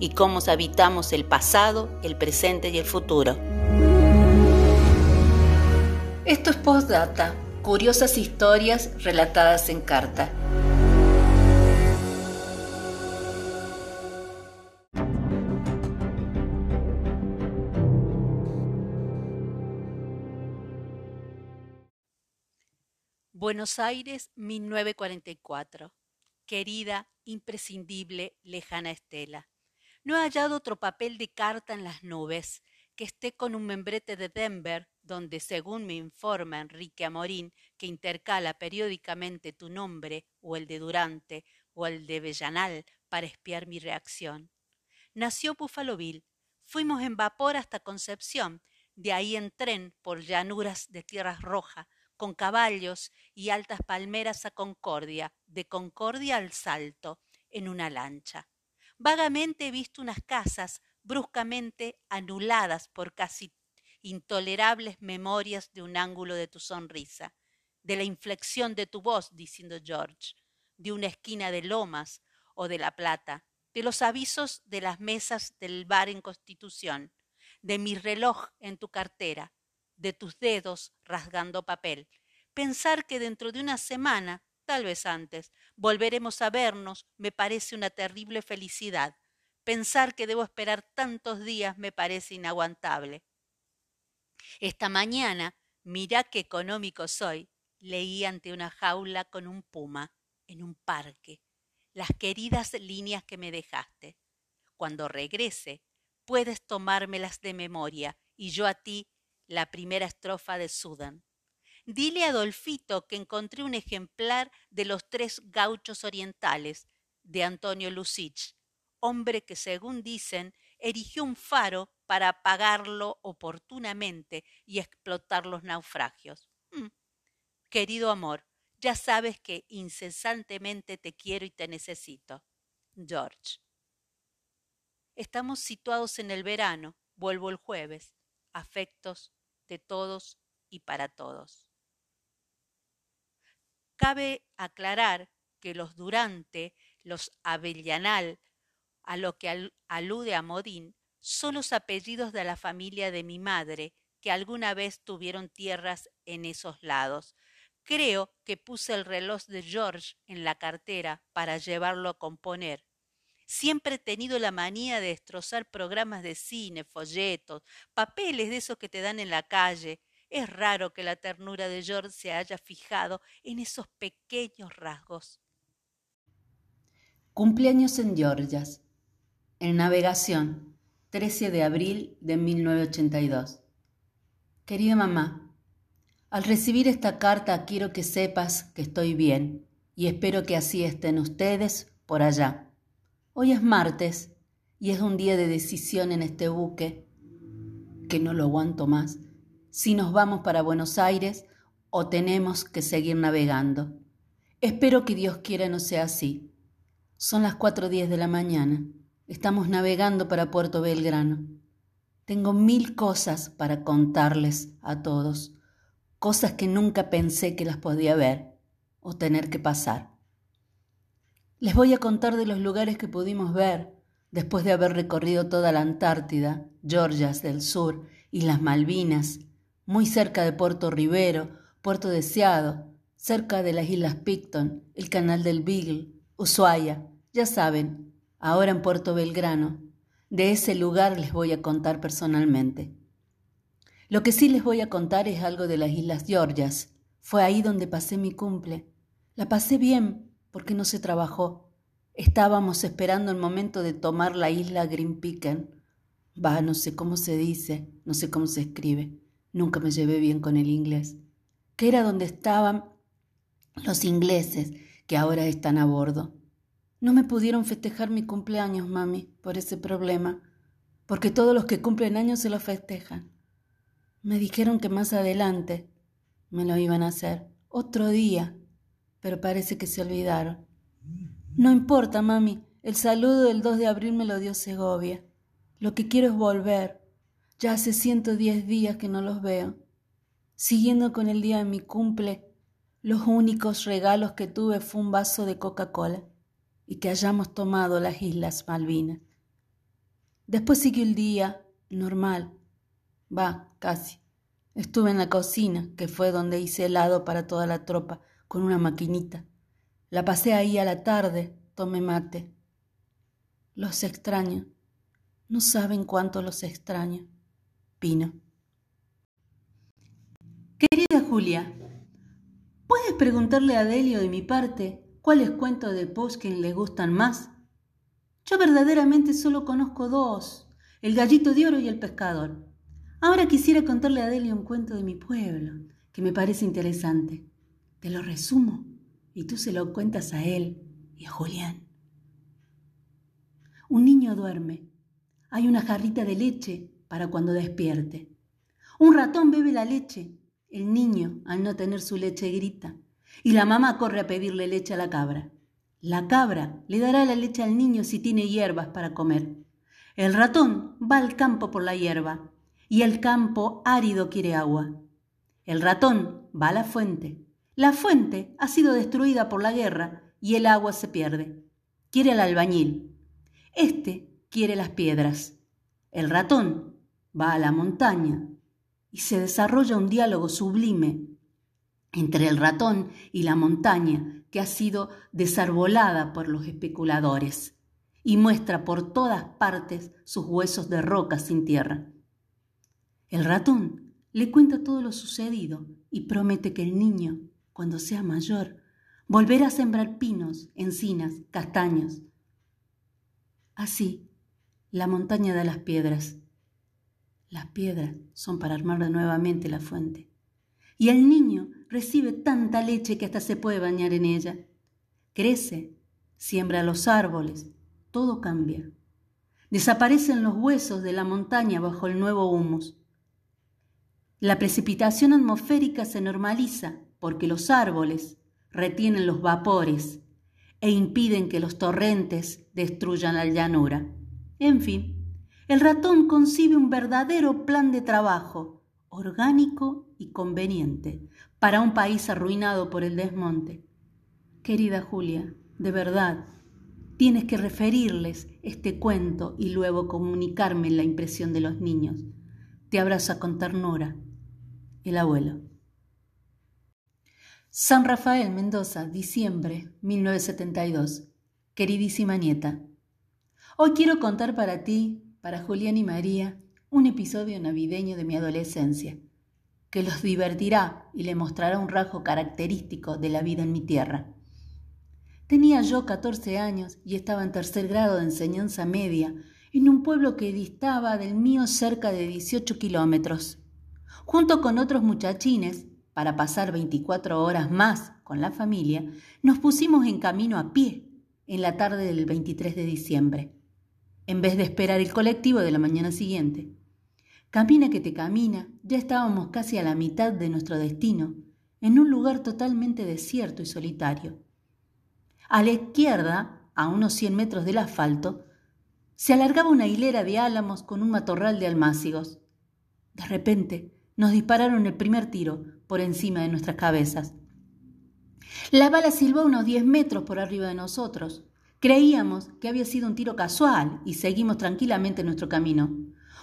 y cómo habitamos el pasado, el presente y el futuro. Esto es Postdata, curiosas historias relatadas en carta. Buenos Aires, 1944. Querida, imprescindible, lejana Estela. No he hallado otro papel de carta en las nubes que esté con un membrete de Denver, donde, según me informa Enrique Amorín, que intercala periódicamente tu nombre o el de Durante o el de Bellanal para espiar mi reacción. Nació Buffalo Bill. Fuimos en vapor hasta Concepción, de ahí en tren por llanuras de tierras rojas, con caballos y altas palmeras a Concordia, de Concordia al Salto, en una lancha. Vagamente he visto unas casas bruscamente anuladas por casi intolerables memorias de un ángulo de tu sonrisa, de la inflexión de tu voz, diciendo George, de una esquina de Lomas o de La Plata, de los avisos de las mesas del bar en Constitución, de mi reloj en tu cartera, de tus dedos rasgando papel. Pensar que dentro de una semana tal vez antes. Volveremos a vernos me parece una terrible felicidad. Pensar que debo esperar tantos días me parece inaguantable. Esta mañana, mirá qué económico soy, leí ante una jaula con un puma, en un parque, las queridas líneas que me dejaste. Cuando regrese, puedes tomármelas de memoria y yo a ti la primera estrofa de Sudan. Dile a Adolfito que encontré un ejemplar de Los Tres Gauchos Orientales de Antonio Lucich, hombre que, según dicen, erigió un faro para apagarlo oportunamente y explotar los naufragios. Mm. Querido amor, ya sabes que incesantemente te quiero y te necesito. George. Estamos situados en el verano, vuelvo el jueves. Afectos de todos y para todos. Cabe aclarar que los Durante, los Avellanal, a lo que alude a Modín, son los apellidos de la familia de mi madre, que alguna vez tuvieron tierras en esos lados. Creo que puse el reloj de George en la cartera para llevarlo a componer. Siempre he tenido la manía de destrozar programas de cine, folletos, papeles de esos que te dan en la calle, es raro que la ternura de George se haya fijado en esos pequeños rasgos. Cumpleaños en Georgias. En navegación, 13 de abril de 1982. Querida mamá, al recibir esta carta quiero que sepas que estoy bien y espero que así estén ustedes por allá. Hoy es martes y es un día de decisión en este buque que no lo aguanto más si nos vamos para Buenos Aires o tenemos que seguir navegando. Espero que Dios quiera no sea así. Son las cuatro diez de la mañana. Estamos navegando para Puerto Belgrano. Tengo mil cosas para contarles a todos, cosas que nunca pensé que las podía ver o tener que pasar. Les voy a contar de los lugares que pudimos ver después de haber recorrido toda la Antártida, Georgias del Sur y las Malvinas, muy cerca de Puerto Rivero, Puerto Deseado, cerca de las Islas Picton, el Canal del Beagle, Ushuaia, ya saben, ahora en Puerto Belgrano. De ese lugar les voy a contar personalmente. Lo que sí les voy a contar es algo de las Islas Georgias. Fue ahí donde pasé mi cumple. La pasé bien porque no se trabajó. Estábamos esperando el momento de tomar la isla Green Picken. Va, no sé cómo se dice, no sé cómo se escribe. Nunca me llevé bien con el inglés, que era donde estaban los ingleses que ahora están a bordo. No me pudieron festejar mi cumpleaños, mami, por ese problema. porque todos los que cumplen años se lo festejan. Me dijeron que más adelante me lo iban a hacer, otro día, pero parece que se olvidaron. No importa, mami, el saludo del 2 de abril me lo dio Segovia. Lo que quiero es volver. Ya hace 110 días que no los veo. Siguiendo con el día de mi cumple, los únicos regalos que tuve fue un vaso de Coca-Cola y que hayamos tomado las Islas Malvinas. Después siguió el día normal. Va, casi. Estuve en la cocina, que fue donde hice helado para toda la tropa, con una maquinita. La pasé ahí a la tarde, tomé mate. Los extraño. No saben cuánto los extraño. Pino. Querida Julia, ¿puedes preguntarle a Delio de mi parte cuáles cuentos de Poskin le gustan más? Yo verdaderamente solo conozco dos, el gallito de oro y el pescador. Ahora quisiera contarle a Delia un cuento de mi pueblo, que me parece interesante. Te lo resumo y tú se lo cuentas a él y a Julián. Un niño duerme. Hay una jarrita de leche para cuando despierte. Un ratón bebe la leche. El niño, al no tener su leche, grita. Y la mamá corre a pedirle leche a la cabra. La cabra le dará la leche al niño si tiene hierbas para comer. El ratón va al campo por la hierba y el campo árido quiere agua. El ratón va a la fuente. La fuente ha sido destruida por la guerra y el agua se pierde. Quiere al albañil. Este quiere las piedras. El ratón va a la montaña y se desarrolla un diálogo sublime entre el ratón y la montaña que ha sido desarbolada por los especuladores y muestra por todas partes sus huesos de roca sin tierra. El ratón le cuenta todo lo sucedido y promete que el niño, cuando sea mayor, volverá a sembrar pinos, encinas, castaños. Así, la montaña da las piedras. Las piedras son para armar nuevamente la fuente. Y el niño recibe tanta leche que hasta se puede bañar en ella. Crece, siembra los árboles, todo cambia. Desaparecen los huesos de la montaña bajo el nuevo humus. La precipitación atmosférica se normaliza porque los árboles retienen los vapores e impiden que los torrentes destruyan la llanura. En fin, el ratón concibe un verdadero plan de trabajo, orgánico y conveniente, para un país arruinado por el desmonte. Querida Julia, de verdad, tienes que referirles este cuento y luego comunicarme la impresión de los niños. Te abraza con ternura. El abuelo. San Rafael, Mendoza, diciembre 1972. Queridísima nieta. Hoy quiero contar para ti, para Julián y María, un episodio navideño de mi adolescencia que los divertirá y le mostrará un rasgo característico de la vida en mi tierra. Tenía yo 14 años y estaba en tercer grado de enseñanza media en un pueblo que distaba del mío cerca de 18 kilómetros. Junto con otros muchachines, para pasar 24 horas más con la familia, nos pusimos en camino a pie en la tarde del 23 de diciembre, en vez de esperar el colectivo de la mañana siguiente. Camina que te camina, ya estábamos casi a la mitad de nuestro destino, en un lugar totalmente desierto y solitario. A la izquierda, a unos cien metros del asfalto, se alargaba una hilera de álamos con un matorral de almácigos. De repente, nos dispararon el primer tiro por encima de nuestras cabezas. La bala silbó unos diez metros por arriba de nosotros. Creíamos que había sido un tiro casual y seguimos tranquilamente nuestro camino.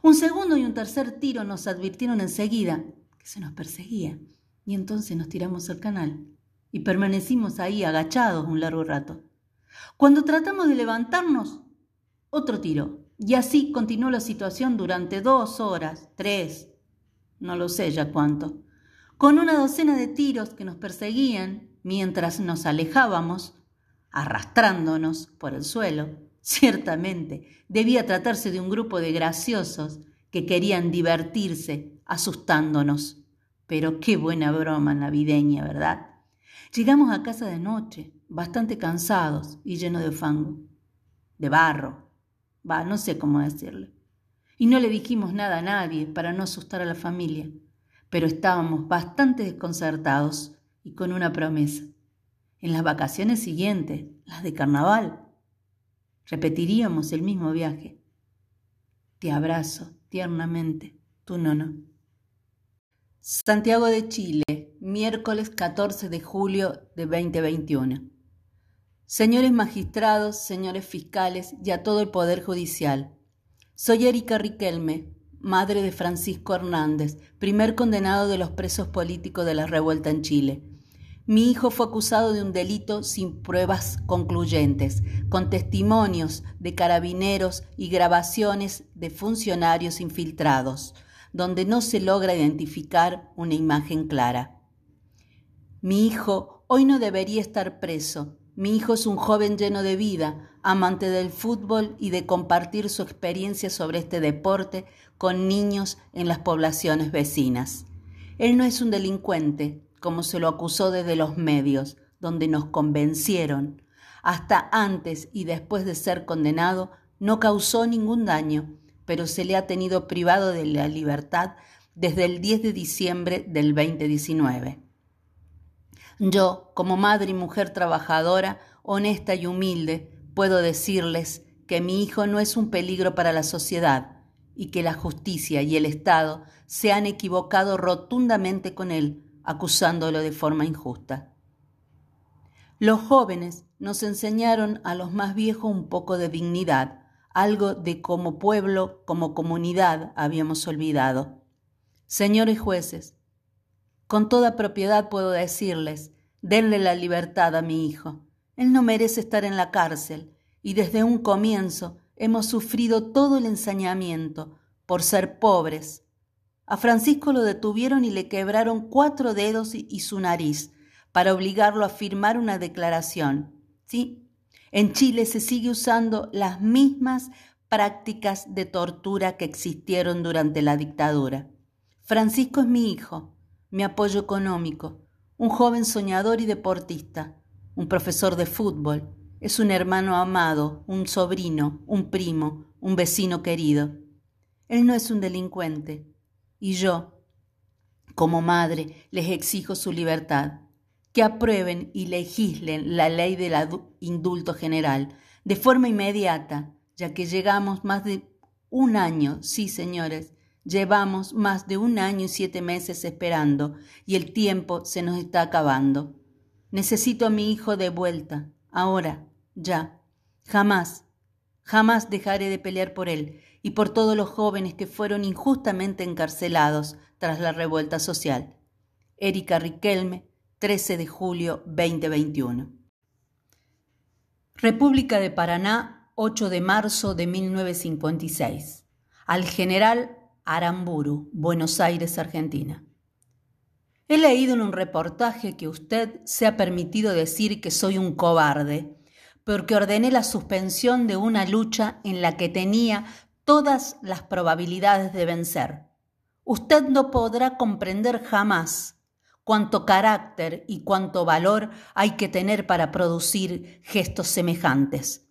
Un segundo y un tercer tiro nos advirtieron enseguida que se nos perseguía, y entonces nos tiramos al canal y permanecimos ahí agachados un largo rato. Cuando tratamos de levantarnos, otro tiro, y así continuó la situación durante dos horas, tres, no lo sé ya cuánto, con una docena de tiros que nos perseguían mientras nos alejábamos, arrastrándonos por el suelo Ciertamente, debía tratarse de un grupo de graciosos que querían divertirse asustándonos. Pero qué buena broma navideña, ¿verdad? Llegamos a casa de noche, bastante cansados y llenos de fango, de barro, va, no sé cómo decirle. y no le dijimos nada a nadie para no asustar a la familia, pero estábamos bastante desconcertados y con una promesa. En las vacaciones siguientes, las de carnaval, repetiríamos el mismo viaje. Te abrazo tiernamente, tu nono. Santiago de Chile, miércoles 14 de julio de 2021. Señores magistrados, señores fiscales y a todo el Poder Judicial. Soy Erika Riquelme, madre de Francisco Hernández, primer condenado de los presos políticos de la revuelta en Chile. Mi hijo fue acusado de un delito sin pruebas concluyentes, con testimonios de carabineros y grabaciones de funcionarios infiltrados donde no se logra identificar una imagen clara. Mi hijo hoy no debería estar preso. Mi hijo es un joven lleno de vida, amante del fútbol y de compartir su experiencia sobre este deporte con niños en las poblaciones vecinas. Él no es un delincuente, como se lo acusó desde los medios, donde nos convencieron. Hasta antes y después de ser condenado, no causó ningún daño pero se le ha tenido privado de la libertad desde el 10 de diciembre del 2019. Yo, como madre y mujer trabajadora, honesta y humilde, puedo decirles que mi hijo no es un peligro para la sociedad y que la justicia y el Estado se han equivocado rotundamente con él, acusándolo de forma injusta. Los jóvenes nos enseñaron a los más viejos un poco de dignidad, algo de como pueblo, como comunidad habíamos olvidado. Señores jueces, con toda propiedad puedo decirles, denle la libertad a mi hijo. Él no merece estar en la cárcel y desde un comienzo hemos sufrido todo el ensañamiento por ser pobres. A Francisco lo detuvieron y le quebraron cuatro dedos y su nariz para obligarlo a firmar una declaración. Sí, en Chile se sigue usando las mismas prácticas de tortura que existieron durante la dictadura. Francisco es mi hijo, mi apoyo económico, un joven soñador y deportista, un profesor de fútbol, es un hermano amado, un sobrino, un primo, un vecino querido. Él no es un delincuente. Y yo, como madre, les exijo su libertad que aprueben y legislen la ley del indulto general de forma inmediata, ya que llegamos más de un año, sí señores, llevamos más de un año y siete meses esperando y el tiempo se nos está acabando. Necesito a mi hijo de vuelta, ahora, ya. Jamás, jamás dejaré de pelear por él y por todos los jóvenes que fueron injustamente encarcelados tras la revuelta social. Erika Riquelme, 13 de julio 2021. República de Paraná, 8 de marzo de 1956. Al general Aramburu, Buenos Aires, Argentina. He leído en un reportaje que usted se ha permitido decir que soy un cobarde, porque ordené la suspensión de una lucha en la que tenía todas las probabilidades de vencer. Usted no podrá comprender jamás cuánto carácter y cuánto valor hay que tener para producir gestos semejantes.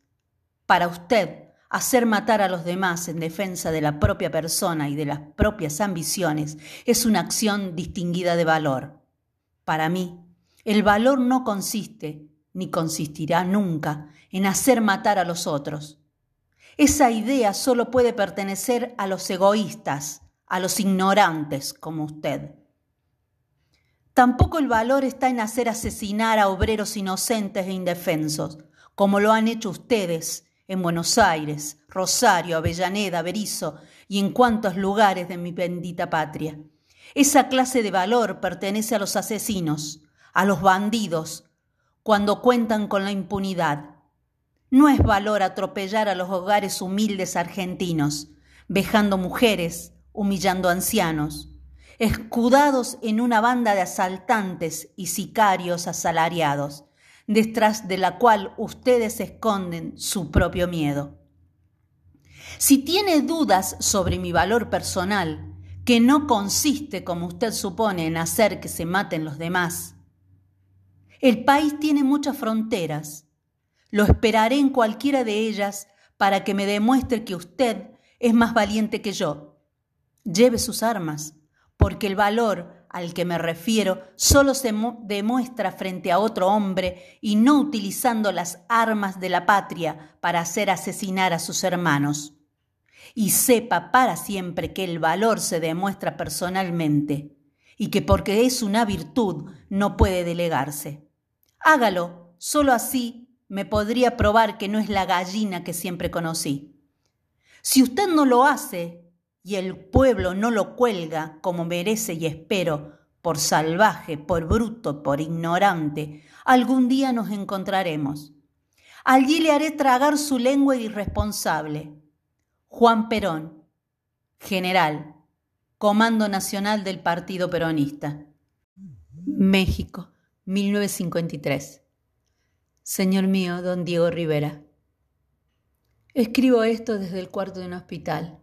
Para usted, hacer matar a los demás en defensa de la propia persona y de las propias ambiciones es una acción distinguida de valor. Para mí, el valor no consiste, ni consistirá nunca, en hacer matar a los otros. Esa idea solo puede pertenecer a los egoístas, a los ignorantes como usted. Tampoco el valor está en hacer asesinar a obreros inocentes e indefensos, como lo han hecho ustedes en Buenos Aires, Rosario, Avellaneda, Berizo y en cuantos lugares de mi bendita patria. Esa clase de valor pertenece a los asesinos, a los bandidos, cuando cuentan con la impunidad. No es valor atropellar a los hogares humildes argentinos, vejando mujeres, humillando ancianos escudados en una banda de asaltantes y sicarios asalariados, detrás de la cual ustedes esconden su propio miedo. Si tiene dudas sobre mi valor personal, que no consiste, como usted supone, en hacer que se maten los demás, el país tiene muchas fronteras. Lo esperaré en cualquiera de ellas para que me demuestre que usted es más valiente que yo. Lleve sus armas, porque el valor al que me refiero solo se demuestra frente a otro hombre y no utilizando las armas de la patria para hacer asesinar a sus hermanos. Y sepa para siempre que el valor se demuestra personalmente y que porque es una virtud no puede delegarse. Hágalo, solo así me podría probar que no es la gallina que siempre conocí. Si usted no lo hace, y el pueblo no lo cuelga como merece y espero, por salvaje, por bruto, por ignorante, algún día nos encontraremos. Allí le haré tragar su lengua irresponsable. Juan Perón, general, Comando Nacional del Partido Peronista. México, 1953. Señor mío, don Diego Rivera. Escribo esto desde el cuarto de un hospital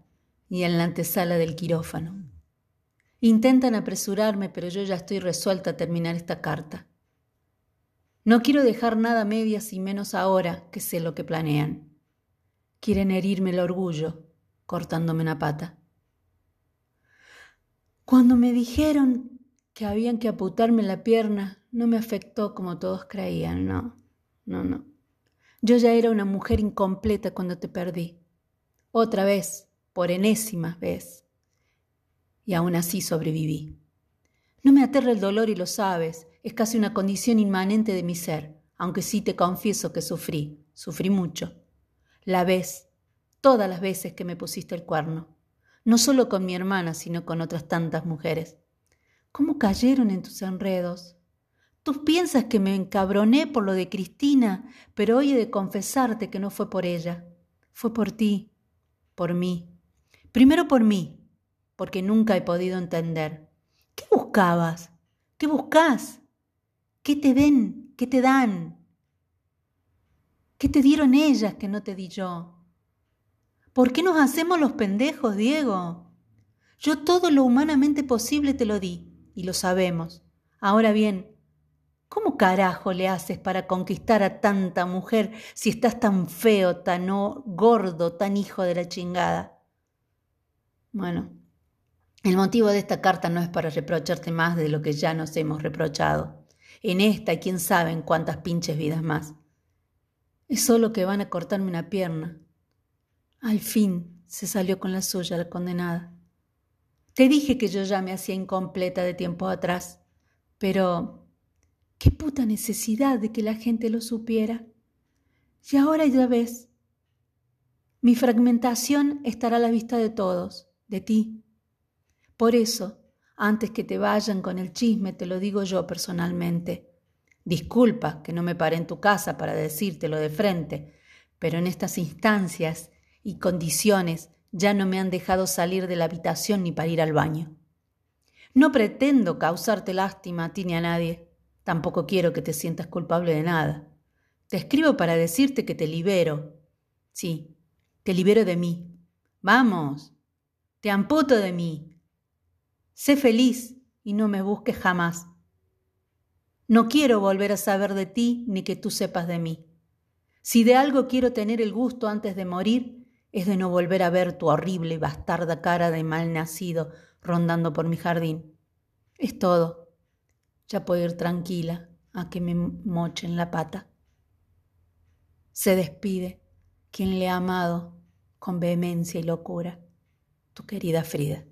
y en la antesala del quirófano. Intentan apresurarme, pero yo ya estoy resuelta a terminar esta carta. No quiero dejar nada medias y menos ahora que sé lo que planean. Quieren herirme el orgullo, cortándome una pata. Cuando me dijeron que habían que aputarme la pierna, no me afectó como todos creían, no, no, no. Yo ya era una mujer incompleta cuando te perdí. Otra vez, por enésima vez. Y aún así sobreviví. No me aterra el dolor y lo sabes, es casi una condición inmanente de mi ser, aunque sí te confieso que sufrí, sufrí mucho. La vez, todas las veces que me pusiste el cuerno, no solo con mi hermana, sino con otras tantas mujeres. ¿Cómo cayeron en tus enredos? Tú piensas que me encabroné por lo de Cristina, pero hoy he de confesarte que no fue por ella, fue por ti, por mí. Primero por mí, porque nunca he podido entender. ¿Qué buscabas? ¿Qué buscas? ¿Qué te den? ¿Qué te dan? ¿Qué te dieron ellas que no te di yo? ¿Por qué nos hacemos los pendejos, Diego? Yo todo lo humanamente posible te lo di, y lo sabemos. Ahora bien, ¿cómo carajo le haces para conquistar a tanta mujer si estás tan feo, tan gordo, tan hijo de la chingada? Bueno, el motivo de esta carta no es para reprocharte más de lo que ya nos hemos reprochado. En esta quién sabe en cuántas pinches vidas más. Es solo que van a cortarme una pierna. Al fin se salió con la suya la condenada. Te dije que yo ya me hacía incompleta de tiempo atrás, pero qué puta necesidad de que la gente lo supiera. Y ahora ya ves, mi fragmentación estará a la vista de todos de ti. Por eso, antes que te vayan con el chisme, te lo digo yo personalmente. Disculpa que no me paré en tu casa para decírtelo de frente, pero en estas instancias y condiciones ya no me han dejado salir de la habitación ni para ir al baño. No pretendo causarte lástima a a nadie. Tampoco quiero que te sientas culpable de nada. Te escribo para decirte que te libero. Sí, te libero de mí. Vamos, te amputo de mí. Sé feliz y no me busques jamás. No quiero volver a saber de ti ni que tú sepas de mí. Si de algo quiero tener el gusto antes de morir, es de no volver a ver tu horrible y bastarda cara de mal nacido rondando por mi jardín. Es todo. Ya puedo ir tranquila a que me mochen la pata. Se despide quien le ha amado con vehemencia y locura tu querida Frida.